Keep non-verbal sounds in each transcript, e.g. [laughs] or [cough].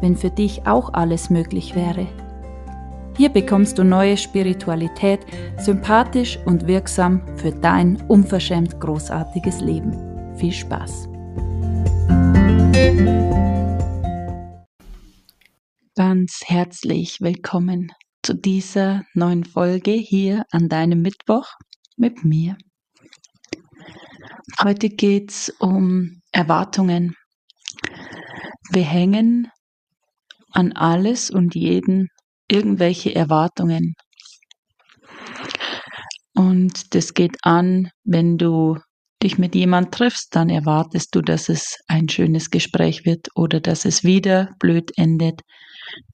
wenn für dich auch alles möglich wäre. Hier bekommst du neue Spiritualität, sympathisch und wirksam für dein unverschämt großartiges Leben. Viel Spaß! Ganz herzlich willkommen zu dieser neuen Folge hier an deinem Mittwoch mit mir. Heute geht es um Erwartungen. Wir hängen an alles und jeden irgendwelche Erwartungen. Und das geht an, wenn du dich mit jemand triffst, dann erwartest du, dass es ein schönes Gespräch wird oder dass es wieder blöd endet.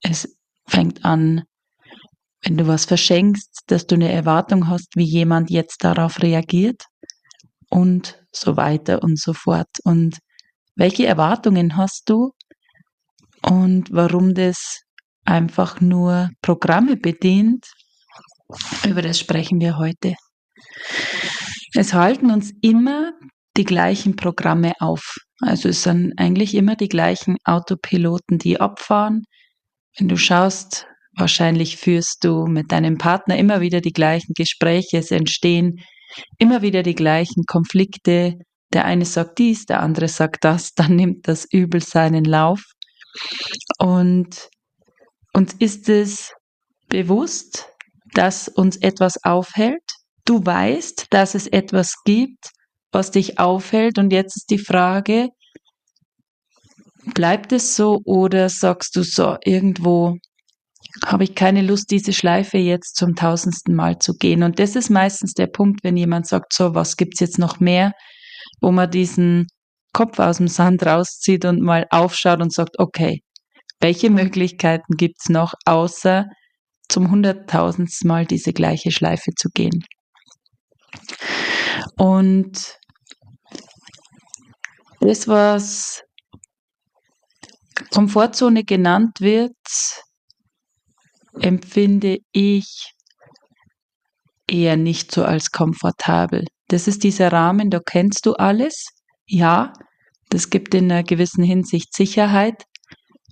Es fängt an, wenn du was verschenkst, dass du eine Erwartung hast, wie jemand jetzt darauf reagiert und so weiter und so fort. Und welche Erwartungen hast du und warum das einfach nur Programme bedient, über das sprechen wir heute. Es halten uns immer die gleichen Programme auf. Also es sind eigentlich immer die gleichen Autopiloten, die abfahren. Wenn du schaust, wahrscheinlich führst du mit deinem Partner immer wieder die gleichen Gespräche, es entstehen immer wieder die gleichen Konflikte. Der eine sagt dies, der andere sagt das, dann nimmt das Übel seinen Lauf. Und uns ist es bewusst, dass uns etwas aufhält. Du weißt, dass es etwas gibt, was dich aufhält. Und jetzt ist die Frage, bleibt es so oder sagst du so, irgendwo habe ich keine Lust, diese Schleife jetzt zum tausendsten Mal zu gehen. Und das ist meistens der Punkt, wenn jemand sagt, so, was gibt's jetzt noch mehr, wo man diesen Kopf aus dem Sand rauszieht und mal aufschaut und sagt, okay, welche Möglichkeiten gibt's noch, außer zum hunderttausendsten Mal diese gleiche Schleife zu gehen? Und das, was Komfortzone genannt wird, empfinde ich eher nicht so als komfortabel. Das ist dieser Rahmen, da kennst du alles. Ja, das gibt in einer gewissen Hinsicht Sicherheit.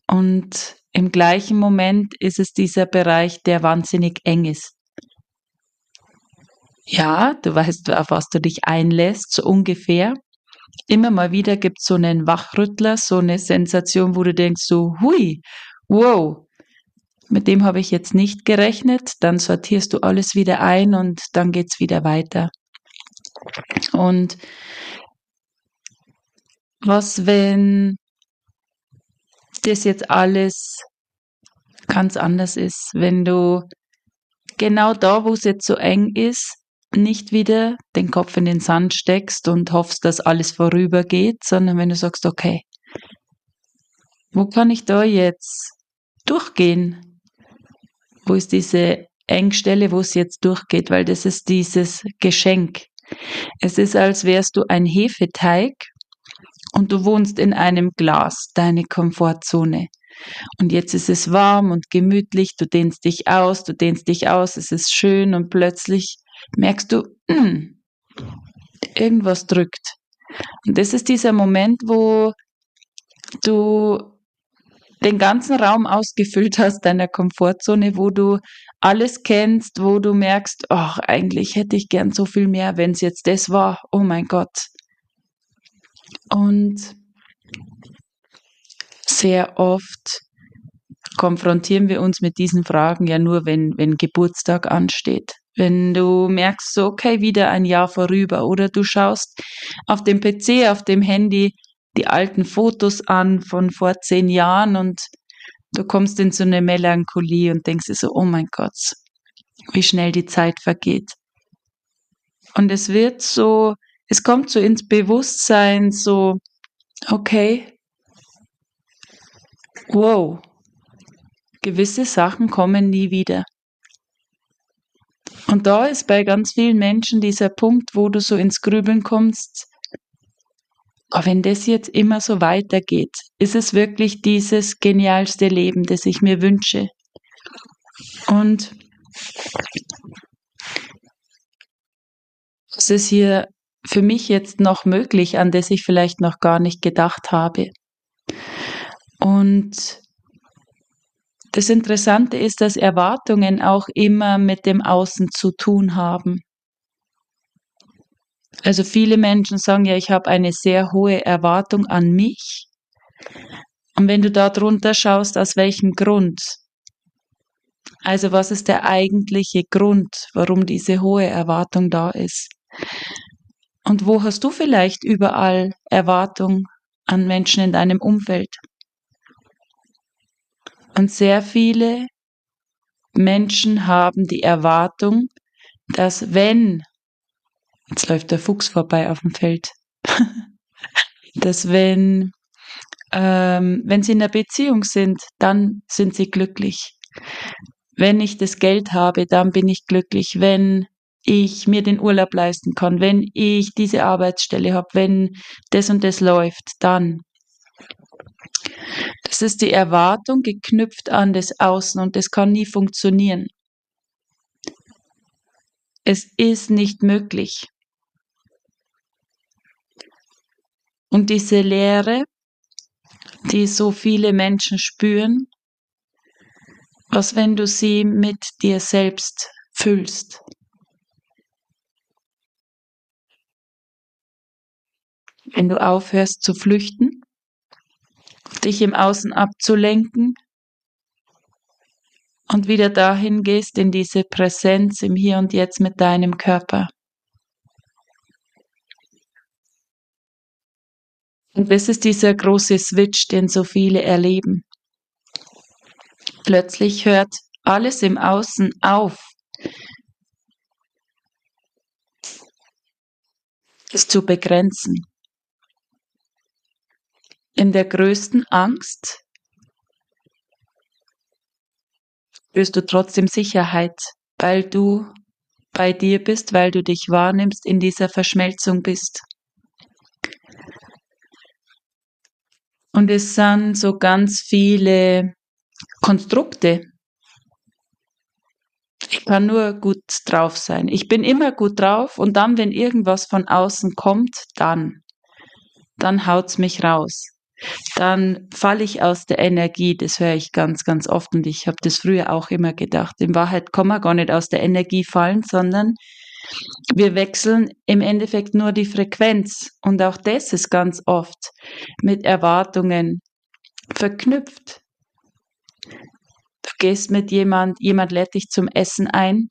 Und im gleichen Moment ist es dieser Bereich, der wahnsinnig eng ist. Ja, du weißt, auf was du dich einlässt, so ungefähr. Immer mal wieder gibt es so einen Wachrüttler, so eine Sensation, wo du denkst, so, hui, wow, mit dem habe ich jetzt nicht gerechnet. Dann sortierst du alles wieder ein und dann geht es wieder weiter. Und was, wenn das jetzt alles ganz anders ist, wenn du genau da, wo es jetzt so eng ist, nicht wieder den Kopf in den Sand steckst und hoffst, dass alles vorübergeht, sondern wenn du sagst, okay, wo kann ich da jetzt durchgehen? Wo ist diese Engstelle, wo es jetzt durchgeht? Weil das ist dieses Geschenk. Es ist, als wärst du ein Hefeteig und du wohnst in einem Glas, deine Komfortzone. Und jetzt ist es warm und gemütlich, du dehnst dich aus, du dehnst dich aus, es ist schön und plötzlich merkst du, mh, hm, irgendwas drückt. Und das ist dieser Moment, wo du den ganzen Raum ausgefüllt hast, deiner Komfortzone, wo du alles kennst, wo du merkst, ach, eigentlich hätte ich gern so viel mehr, wenn es jetzt das war. Oh mein Gott, und sehr oft konfrontieren wir uns mit diesen Fragen ja nur, wenn, wenn Geburtstag ansteht. Wenn du merkst, so, okay, wieder ein Jahr vorüber oder du schaust auf dem PC, auf dem Handy die alten Fotos an von vor zehn Jahren und du kommst in so eine Melancholie und denkst dir so, oh mein Gott, wie schnell die Zeit vergeht. Und es wird so es kommt so ins Bewusstsein, so, okay, wow, gewisse Sachen kommen nie wieder. Und da ist bei ganz vielen Menschen dieser Punkt, wo du so ins Grübeln kommst, aber wenn das jetzt immer so weitergeht, ist es wirklich dieses genialste Leben, das ich mir wünsche. Und was ist hier für mich jetzt noch möglich, an das ich vielleicht noch gar nicht gedacht habe? Und das Interessante ist, dass Erwartungen auch immer mit dem Außen zu tun haben. Also viele Menschen sagen ja, ich habe eine sehr hohe Erwartung an mich. Und wenn du da drunter schaust, aus welchem Grund? Also was ist der eigentliche Grund, warum diese hohe Erwartung da ist? Und wo hast du vielleicht überall Erwartung an Menschen in deinem Umfeld? Und sehr viele Menschen haben die Erwartung, dass wenn, jetzt läuft der Fuchs vorbei auf dem Feld, [laughs] dass wenn, ähm, wenn sie in einer Beziehung sind, dann sind sie glücklich. Wenn ich das Geld habe, dann bin ich glücklich. Wenn ich mir den Urlaub leisten kann, wenn ich diese Arbeitsstelle habe, wenn das und das läuft, dann. Das ist die Erwartung geknüpft an das Außen und das kann nie funktionieren. Es ist nicht möglich. Und diese Leere, die so viele Menschen spüren, was wenn du sie mit dir selbst füllst? Wenn du aufhörst zu flüchten, dich im Außen abzulenken und wieder dahin gehst in diese Präsenz im Hier und Jetzt mit deinem Körper. Und das ist dieser große Switch, den so viele erleben. Plötzlich hört alles im Außen auf. Es zu begrenzen in der größten Angst spürst du trotzdem Sicherheit, weil du bei dir bist, weil du dich wahrnimmst, in dieser Verschmelzung bist. Und es sind so ganz viele Konstrukte. Ich kann nur gut drauf sein. Ich bin immer gut drauf und dann, wenn irgendwas von außen kommt, dann, dann haut's mich raus dann falle ich aus der Energie. Das höre ich ganz, ganz oft und ich habe das früher auch immer gedacht. In Wahrheit kann man gar nicht aus der Energie fallen, sondern wir wechseln im Endeffekt nur die Frequenz. Und auch das ist ganz oft mit Erwartungen verknüpft. Du gehst mit jemand, jemand lädt dich zum Essen ein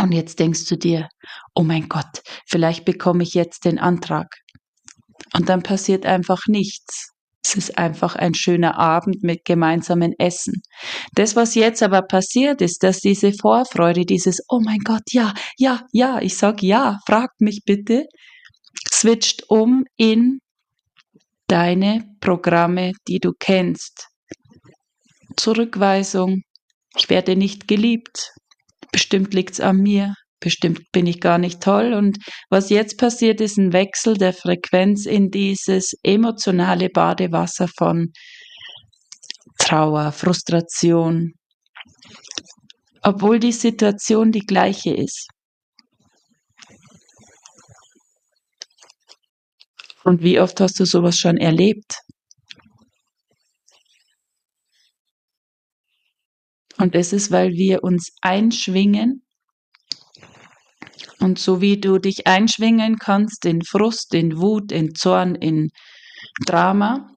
und jetzt denkst du dir, oh mein Gott, vielleicht bekomme ich jetzt den Antrag. Und dann passiert einfach nichts. Es ist einfach ein schöner Abend mit gemeinsamen Essen. Das, was jetzt aber passiert ist, dass diese Vorfreude, dieses, oh mein Gott, ja, ja, ja, ich sag ja, fragt mich bitte, switcht um in deine Programme, die du kennst. Zurückweisung, ich werde nicht geliebt, bestimmt liegt's an mir, bestimmt bin ich gar nicht toll. Und was jetzt passiert, ist ein Wechsel der Frequenz in dieses emotionale Badewasser von Trauer, Frustration, obwohl die Situation die gleiche ist. Und wie oft hast du sowas schon erlebt? Und es ist, weil wir uns einschwingen und so wie du dich einschwingen kannst in Frust, in Wut, in Zorn, in Drama,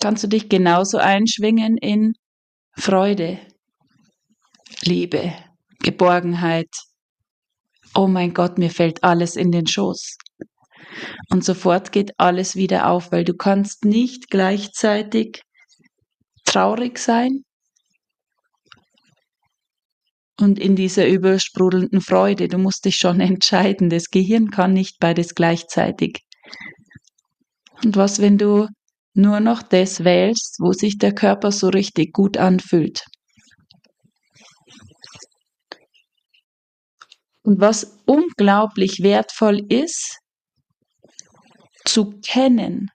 kannst du dich genauso einschwingen in Freude, Liebe, Geborgenheit. Oh mein Gott, mir fällt alles in den Schoß. Und sofort geht alles wieder auf, weil du kannst nicht gleichzeitig traurig sein und in dieser übersprudelnden Freude. Du musst dich schon [laughs] entscheiden. Das Gehirn kann nicht beides gleichzeitig. Und was, wenn du nur noch das wählst, wo sich der Körper so richtig gut anfühlt. Und was unglaublich wertvoll ist, zu kennen,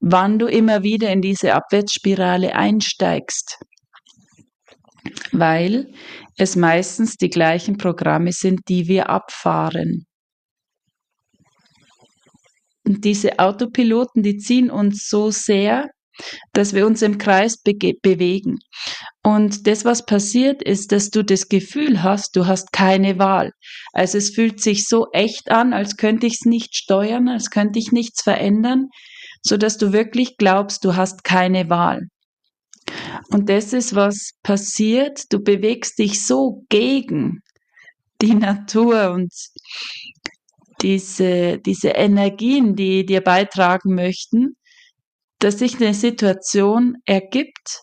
wann du immer wieder in diese Abwärtsspirale einsteigst, weil es meistens die gleichen Programme sind, die wir abfahren. Und diese Autopiloten, die ziehen uns so sehr, dass wir uns im Kreis be bewegen. Und das, was passiert, ist, dass du das Gefühl hast, du hast keine Wahl. Also es fühlt sich so echt an, als könnte ich es nicht steuern, als könnte ich nichts verändern, so dass du wirklich glaubst, du hast keine Wahl. Und das ist, was passiert. Du bewegst dich so gegen die Natur und diese, diese Energien, die dir beitragen möchten, dass sich eine Situation ergibt,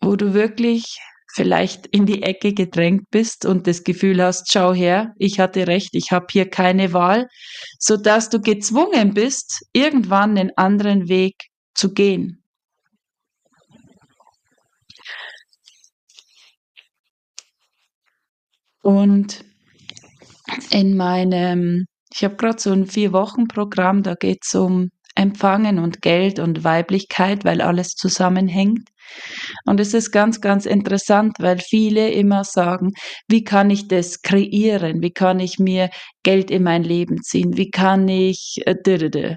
wo du wirklich vielleicht in die Ecke gedrängt bist und das Gefühl hast, schau her, ich hatte recht, ich habe hier keine Wahl, so dass du gezwungen bist, irgendwann einen anderen Weg zu gehen. Und in meinem, ich habe gerade so ein Vier-Wochen-Programm, da geht es um Empfangen und Geld und Weiblichkeit, weil alles zusammenhängt. Und es ist ganz, ganz interessant, weil viele immer sagen, wie kann ich das kreieren? Wie kann ich mir Geld in mein Leben ziehen? Wie kann ich... Äh,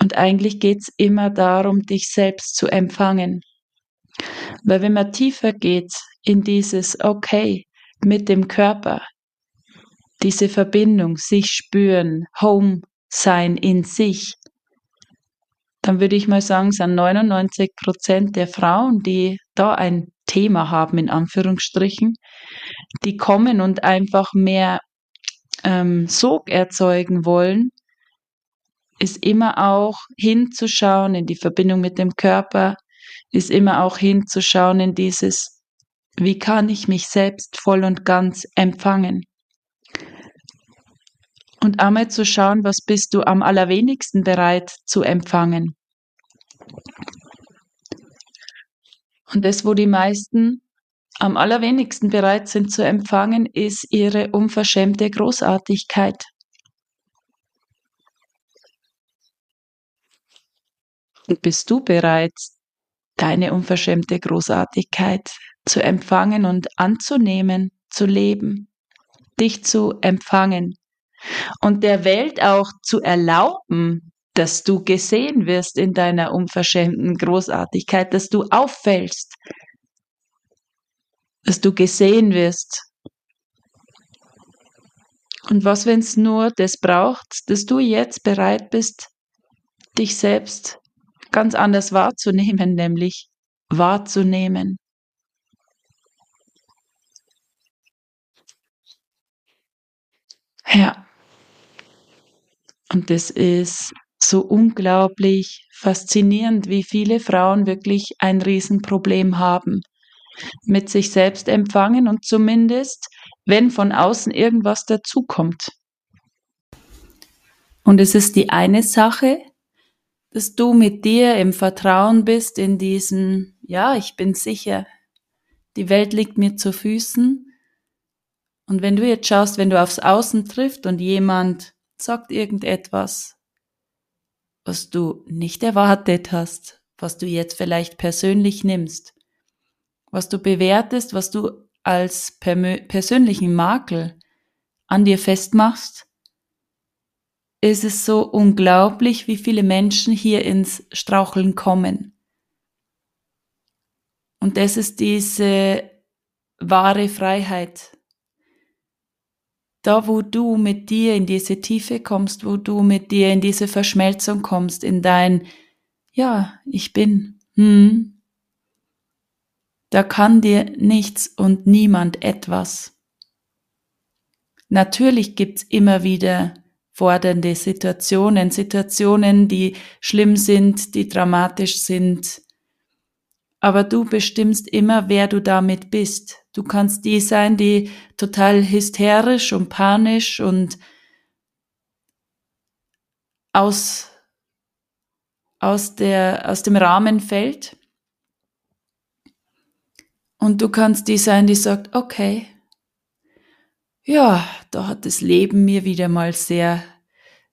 und eigentlich geht es immer darum, dich selbst zu empfangen. Weil wenn man tiefer geht in dieses, okay, mit dem Körper, diese Verbindung, sich spüren, Home sein in sich, dann würde ich mal sagen, sind 99 Prozent der Frauen, die da ein Thema haben, in Anführungsstrichen, die kommen und einfach mehr ähm, Sog erzeugen wollen, ist immer auch hinzuschauen in die Verbindung mit dem Körper, ist immer auch hinzuschauen in dieses, wie kann ich mich selbst voll und ganz empfangen? Und einmal zu schauen, was bist du am allerwenigsten bereit zu empfangen. Und das, wo die meisten am allerwenigsten bereit sind zu empfangen, ist ihre unverschämte Großartigkeit. Und bist du bereit, deine unverschämte Großartigkeit zu empfangen und anzunehmen, zu leben, dich zu empfangen und der Welt auch zu erlauben, dass du gesehen wirst in deiner unverschämten Großartigkeit, dass du auffällst, dass du gesehen wirst. Und was, wenn es nur das braucht, dass du jetzt bereit bist, dich selbst ganz anders wahrzunehmen, nämlich wahrzunehmen. Ja. Und das ist so unglaublich faszinierend, wie viele Frauen wirklich ein Riesenproblem haben mit sich selbst empfangen und zumindest, wenn von außen irgendwas dazukommt. Und es ist die eine Sache, dass du mit dir im Vertrauen bist in diesen, ja, ich bin sicher, die Welt liegt mir zu Füßen. Und wenn du jetzt schaust, wenn du aufs Außen triffst und jemand sagt irgendetwas, was du nicht erwartet hast, was du jetzt vielleicht persönlich nimmst, was du bewertest, was du als persönlichen Makel an dir festmachst, ist es so unglaublich, wie viele Menschen hier ins Straucheln kommen. Und das ist diese wahre Freiheit. Da, wo du mit dir in diese Tiefe kommst, wo du mit dir in diese Verschmelzung kommst, in dein, ja, ich bin, hm, da kann dir nichts und niemand etwas. Natürlich gibt's immer wieder fordernde Situationen, Situationen, die schlimm sind, die dramatisch sind. Aber du bestimmst immer, wer du damit bist. Du kannst die sein, die total hysterisch und panisch und aus aus, der, aus dem Rahmen fällt. Und du kannst die sein, die sagt, okay, ja, da hat das Leben mir wieder mal sehr,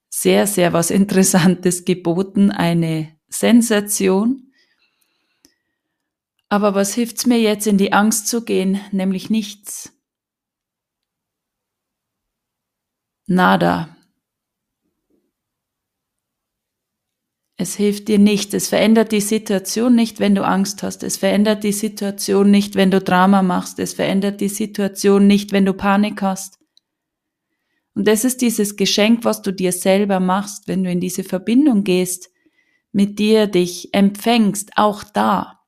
sehr, sehr was Interessantes geboten, eine Sensation. Aber was hilft's mir jetzt in die Angst zu gehen? Nämlich nichts. Nada. Es hilft dir nicht. Es verändert die Situation nicht, wenn du Angst hast. Es verändert die Situation nicht, wenn du Drama machst. Es verändert die Situation nicht, wenn du Panik hast. Und das ist dieses Geschenk, was du dir selber machst, wenn du in diese Verbindung gehst, mit dir dich empfängst, auch da.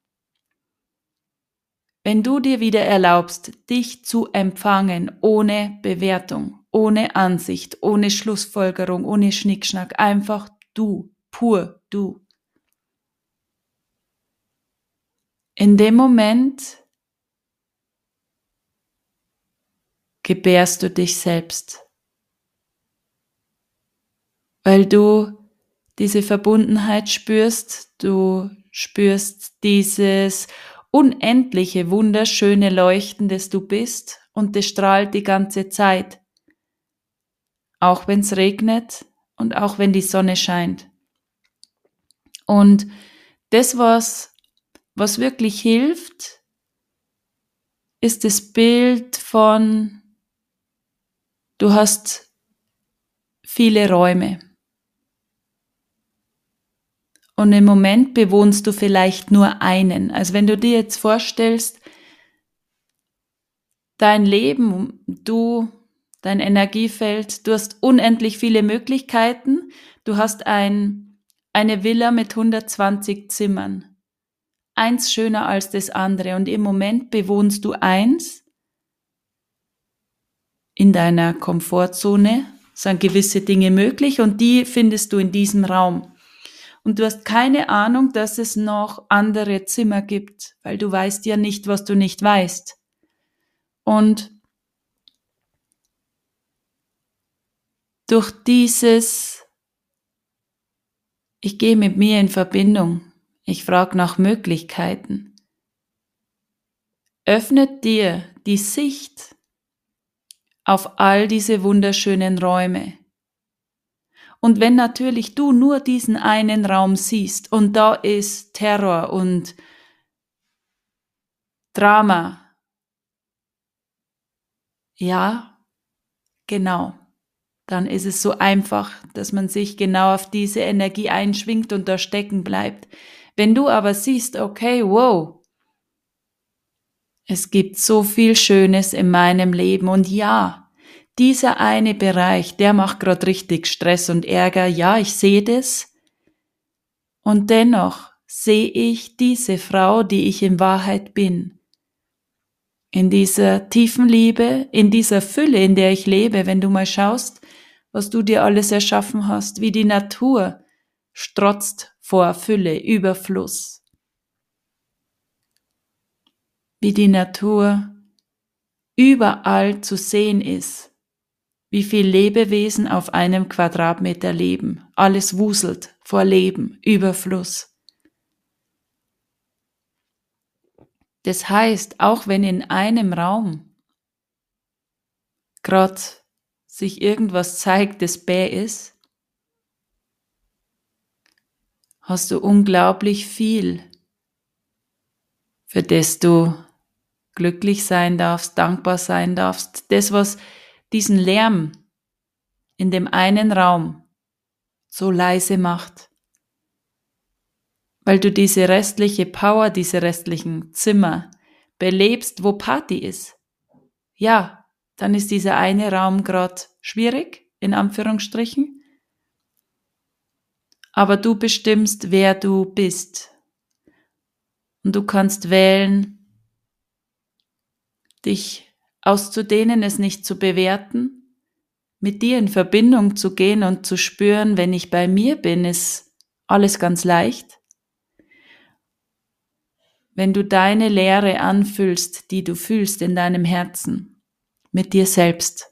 Wenn du dir wieder erlaubst, dich zu empfangen ohne Bewertung, ohne Ansicht, ohne Schlussfolgerung, ohne Schnickschnack, einfach du, pur du. In dem Moment gebärst du dich selbst, weil du diese Verbundenheit spürst, du spürst dieses unendliche, wunderschöne Leuchten, das du bist und das strahlt die ganze Zeit, auch wenn es regnet und auch wenn die Sonne scheint. Und das, was, was wirklich hilft, ist das Bild von, du hast viele Räume. Und im Moment bewohnst du vielleicht nur einen. Also wenn du dir jetzt vorstellst, dein Leben, du, dein Energiefeld, du hast unendlich viele Möglichkeiten, du hast ein eine Villa mit 120 Zimmern. Eins schöner als das andere und im Moment bewohnst du eins in deiner Komfortzone, sind gewisse Dinge möglich und die findest du in diesem Raum. Und du hast keine Ahnung, dass es noch andere Zimmer gibt, weil du weißt ja nicht, was du nicht weißt. Und durch dieses ich gehe mit mir in Verbindung. Ich frage nach Möglichkeiten. Öffnet dir die Sicht auf all diese wunderschönen Räume. Und wenn natürlich du nur diesen einen Raum siehst und da ist Terror und Drama, ja, genau dann ist es so einfach, dass man sich genau auf diese Energie einschwingt und da stecken bleibt. Wenn du aber siehst, okay, wow, es gibt so viel Schönes in meinem Leben und ja, dieser eine Bereich, der macht gerade richtig Stress und Ärger, ja, ich sehe das. Und dennoch sehe ich diese Frau, die ich in Wahrheit bin. In dieser tiefen Liebe, in dieser Fülle, in der ich lebe, wenn du mal schaust, was du dir alles erschaffen hast, wie die Natur strotzt vor Fülle, Überfluss. Wie die Natur überall zu sehen ist, wie viel Lebewesen auf einem Quadratmeter leben, alles wuselt vor Leben, Überfluss. Das heißt, auch wenn in einem Raum gerade sich irgendwas zeigt, das bäh ist, hast du unglaublich viel, für das du glücklich sein darfst, dankbar sein darfst. Das, was diesen Lärm in dem einen Raum so leise macht, weil du diese restliche Power, diese restlichen Zimmer belebst, wo Party ist. Ja, dann ist dieser eine Raum gerade schwierig, in Anführungsstrichen. Aber du bestimmst, wer du bist. Und du kannst wählen, dich auszudehnen, es nicht zu bewerten, mit dir in Verbindung zu gehen und zu spüren, wenn ich bei mir bin, ist alles ganz leicht. Wenn du deine Leere anfüllst, die du fühlst in deinem Herzen, mit dir selbst.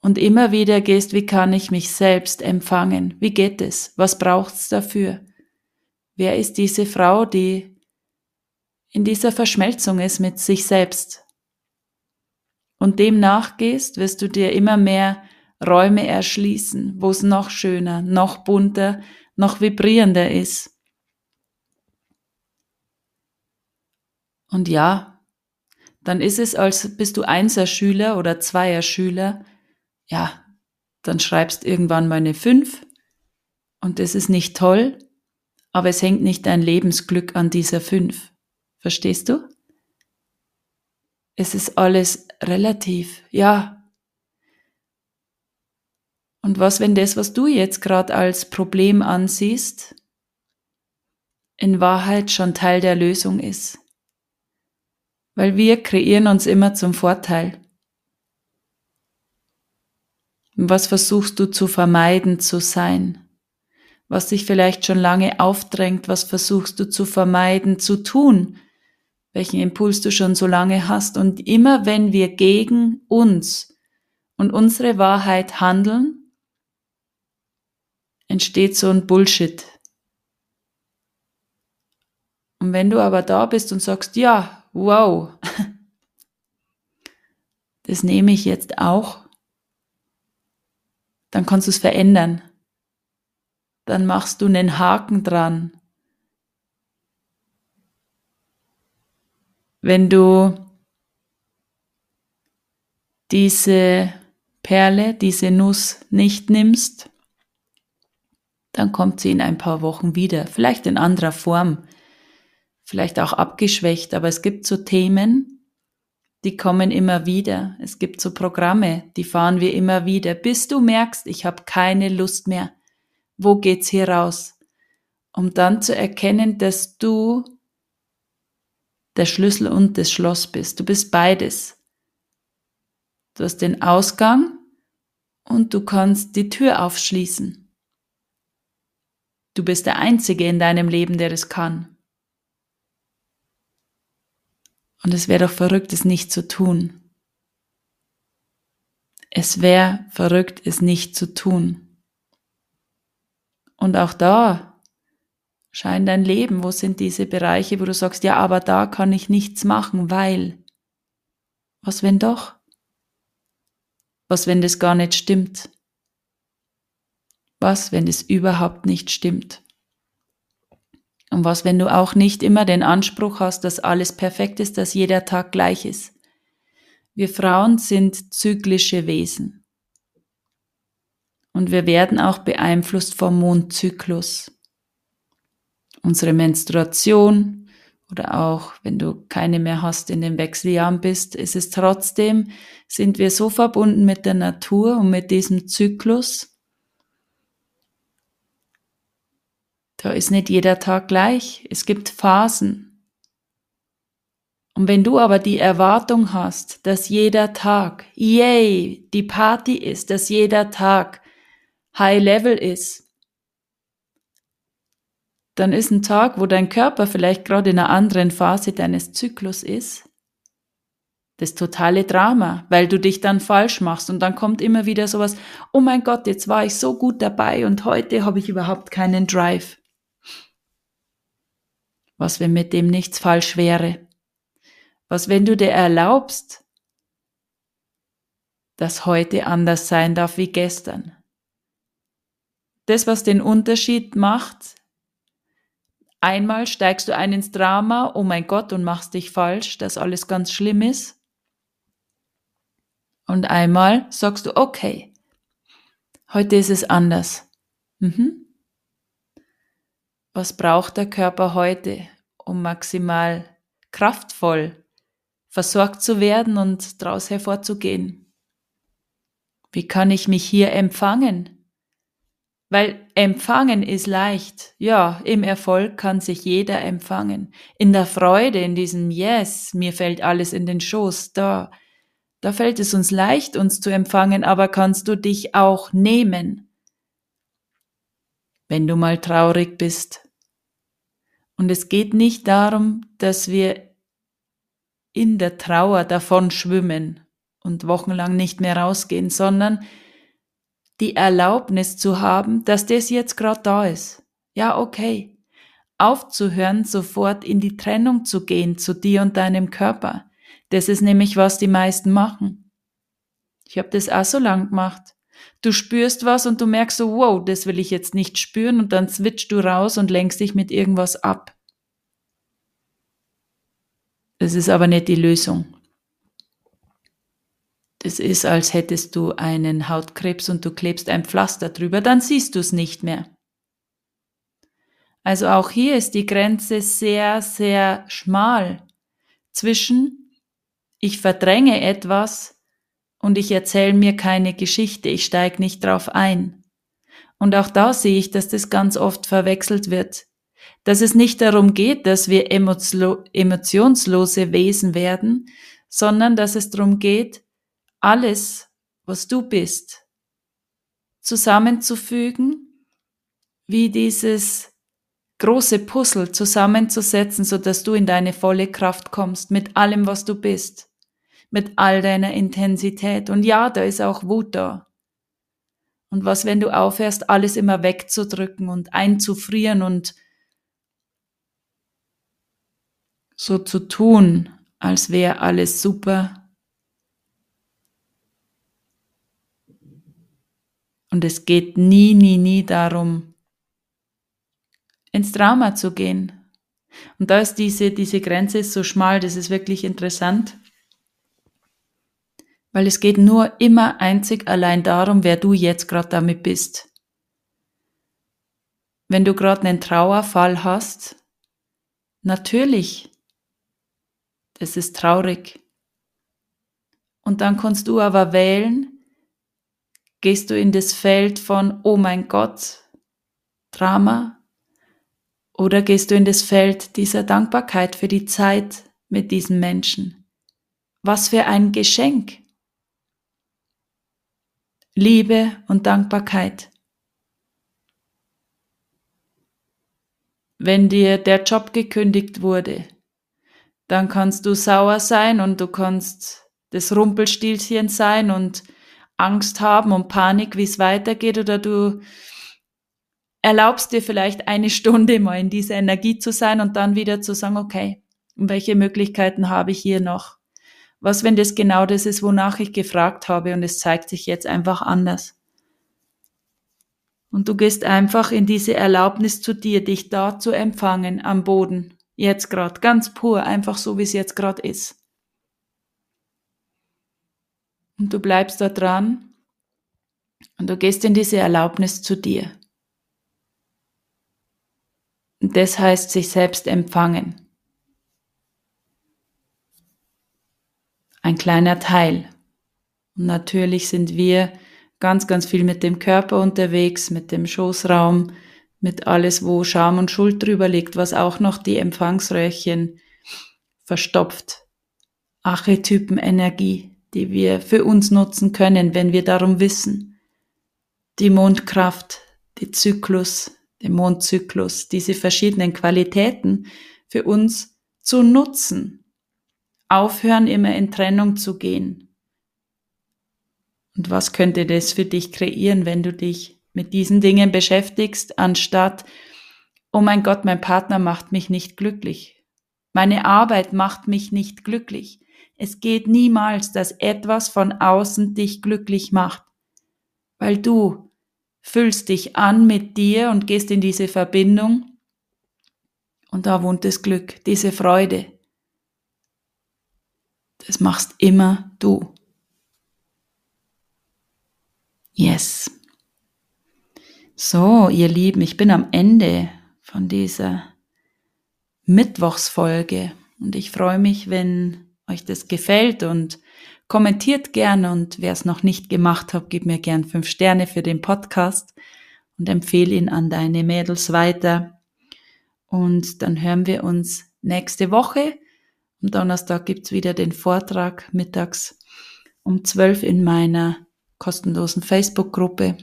und immer wieder gehst, wie kann ich mich selbst empfangen? Wie geht es? Was braucht's dafür? Wer ist diese Frau, die in dieser Verschmelzung ist mit sich selbst? Und dem nachgehst, wirst du dir immer mehr Räume erschließen, wo es noch schöner, noch bunter, noch vibrierender ist. Und ja, dann ist es, als bist du Einser-Schüler oder Zweier-Schüler, ja, dann schreibst irgendwann mal eine Fünf und das ist nicht toll, aber es hängt nicht dein Lebensglück an dieser Fünf. Verstehst du? Es ist alles relativ, ja. Und was, wenn das, was du jetzt gerade als Problem ansiehst, in Wahrheit schon Teil der Lösung ist? weil wir kreieren uns immer zum Vorteil. Was versuchst du zu vermeiden zu sein? Was dich vielleicht schon lange aufdrängt, was versuchst du zu vermeiden zu tun? Welchen Impuls du schon so lange hast. Und immer wenn wir gegen uns und unsere Wahrheit handeln, entsteht so ein Bullshit. Und wenn du aber da bist und sagst, ja, wow, [laughs] das nehme ich jetzt auch, dann kannst du es verändern. Dann machst du einen Haken dran. Wenn du diese Perle, diese Nuss nicht nimmst, dann kommt sie in ein paar Wochen wieder, vielleicht in anderer Form vielleicht auch abgeschwächt, aber es gibt so Themen, die kommen immer wieder. Es gibt so Programme, die fahren wir immer wieder, bis du merkst, ich habe keine Lust mehr. Wo geht's hier raus? Um dann zu erkennen, dass du der Schlüssel und das Schloss bist. Du bist beides. Du hast den Ausgang und du kannst die Tür aufschließen. Du bist der Einzige in deinem Leben, der es kann. Und es wäre doch verrückt, es nicht zu tun. Es wäre verrückt, es nicht zu tun. Und auch da scheint dein Leben, wo sind diese Bereiche, wo du sagst, ja, aber da kann ich nichts machen, weil. Was wenn doch? Was wenn das gar nicht stimmt? Was, wenn es überhaupt nicht stimmt? Und was, wenn du auch nicht immer den Anspruch hast, dass alles perfekt ist, dass jeder Tag gleich ist? Wir Frauen sind zyklische Wesen. Und wir werden auch beeinflusst vom Mondzyklus. Unsere Menstruation oder auch wenn du keine mehr hast in den Wechseljahren bist, ist es trotzdem, sind wir so verbunden mit der Natur und mit diesem Zyklus, Da ist nicht jeder Tag gleich. Es gibt Phasen. Und wenn du aber die Erwartung hast, dass jeder Tag, yay, die Party ist, dass jeder Tag High Level ist, dann ist ein Tag, wo dein Körper vielleicht gerade in einer anderen Phase deines Zyklus ist, das totale Drama, weil du dich dann falsch machst und dann kommt immer wieder sowas, oh mein Gott, jetzt war ich so gut dabei und heute habe ich überhaupt keinen Drive was wenn mit dem nichts falsch wäre? Was wenn du dir erlaubst, dass heute anders sein darf wie gestern? Das, was den Unterschied macht, einmal steigst du ein ins Drama, oh mein Gott, und machst dich falsch, dass alles ganz schlimm ist. Und einmal sagst du, okay, heute ist es anders. Mhm. Was braucht der Körper heute, um maximal kraftvoll versorgt zu werden und daraus hervorzugehen? Wie kann ich mich hier empfangen? Weil empfangen ist leicht. Ja, im Erfolg kann sich jeder empfangen. In der Freude, in diesem Yes, mir fällt alles in den Schoß, da, da fällt es uns leicht, uns zu empfangen, aber kannst du dich auch nehmen? Wenn du mal traurig bist, und es geht nicht darum, dass wir in der Trauer davon schwimmen und wochenlang nicht mehr rausgehen, sondern die Erlaubnis zu haben, dass das jetzt gerade da ist. Ja, okay. Aufzuhören, sofort in die Trennung zu gehen zu dir und deinem Körper. Das ist nämlich, was die meisten machen. Ich habe das auch so lang gemacht. Du spürst was und du merkst so, wow, das will ich jetzt nicht spüren und dann switchst du raus und lenkst dich mit irgendwas ab. Das ist aber nicht die Lösung. Das ist, als hättest du einen Hautkrebs und du klebst ein Pflaster drüber, dann siehst du es nicht mehr. Also auch hier ist die Grenze sehr, sehr schmal zwischen ich verdränge etwas und ich erzähle mir keine Geschichte, ich steige nicht drauf ein. Und auch da sehe ich, dass das ganz oft verwechselt wird dass es nicht darum geht, dass wir emotionslose Wesen werden, sondern dass es darum geht, alles, was du bist, zusammenzufügen, wie dieses große Puzzle zusammenzusetzen, so dass du in deine volle Kraft kommst mit allem, was du bist, mit all deiner Intensität. Und ja, da ist auch Wut da. Und was, wenn du aufhörst, alles immer wegzudrücken und einzufrieren und so zu tun, als wäre alles super. Und es geht nie, nie, nie darum, ins Trauma zu gehen. Und da ist diese, diese Grenze so schmal, das ist wirklich interessant. Weil es geht nur immer einzig allein darum, wer du jetzt gerade damit bist. Wenn du gerade einen Trauerfall hast, natürlich das ist traurig. Und dann kannst du aber wählen, gehst du in das Feld von, oh mein Gott, Drama, oder gehst du in das Feld dieser Dankbarkeit für die Zeit mit diesen Menschen? Was für ein Geschenk. Liebe und Dankbarkeit. Wenn dir der Job gekündigt wurde, dann kannst du sauer sein und du kannst das Rumpelstilzchen sein und Angst haben und Panik, wie es weitergeht, oder du erlaubst dir vielleicht eine Stunde mal in dieser Energie zu sein und dann wieder zu sagen, okay, welche Möglichkeiten habe ich hier noch? Was, wenn das genau das ist, wonach ich gefragt habe und es zeigt sich jetzt einfach anders? Und du gehst einfach in diese Erlaubnis zu dir, dich da zu empfangen am Boden Jetzt gerade, ganz pur, einfach so, wie es jetzt gerade ist. Und du bleibst da dran und du gehst in diese Erlaubnis zu dir. Und das heißt sich selbst empfangen. Ein kleiner Teil. Und natürlich sind wir ganz, ganz viel mit dem Körper unterwegs, mit dem Schoßraum, mit alles, wo Scham und Schuld drüber liegt, was auch noch die Empfangsröhrchen verstopft. Archetypenenergie, die wir für uns nutzen können, wenn wir darum wissen. Die Mondkraft, die Zyklus, den Mondzyklus, diese verschiedenen Qualitäten für uns zu nutzen. Aufhören, immer in Trennung zu gehen. Und was könnte das für dich kreieren, wenn du dich mit diesen Dingen beschäftigst, anstatt, oh mein Gott, mein Partner macht mich nicht glücklich. Meine Arbeit macht mich nicht glücklich. Es geht niemals, dass etwas von außen dich glücklich macht, weil du füllst dich an mit dir und gehst in diese Verbindung und da wohnt das Glück, diese Freude. Das machst immer du. Yes. So, ihr Lieben, ich bin am Ende von dieser Mittwochsfolge und ich freue mich, wenn euch das gefällt und kommentiert gern und wer es noch nicht gemacht hat, gib mir gern fünf Sterne für den Podcast und empfehle ihn an deine Mädels weiter. Und dann hören wir uns nächste Woche. Am Donnerstag gibt's wieder den Vortrag mittags um zwölf in meiner kostenlosen Facebook-Gruppe.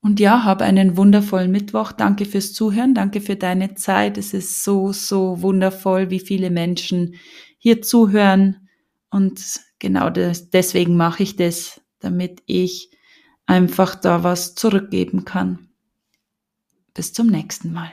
Und ja, hab einen wundervollen Mittwoch. Danke fürs Zuhören. Danke für deine Zeit. Es ist so, so wundervoll, wie viele Menschen hier zuhören Und genau das, deswegen mache ich das, damit ich einfach da was zurückgeben kann. Bis zum nächsten Mal.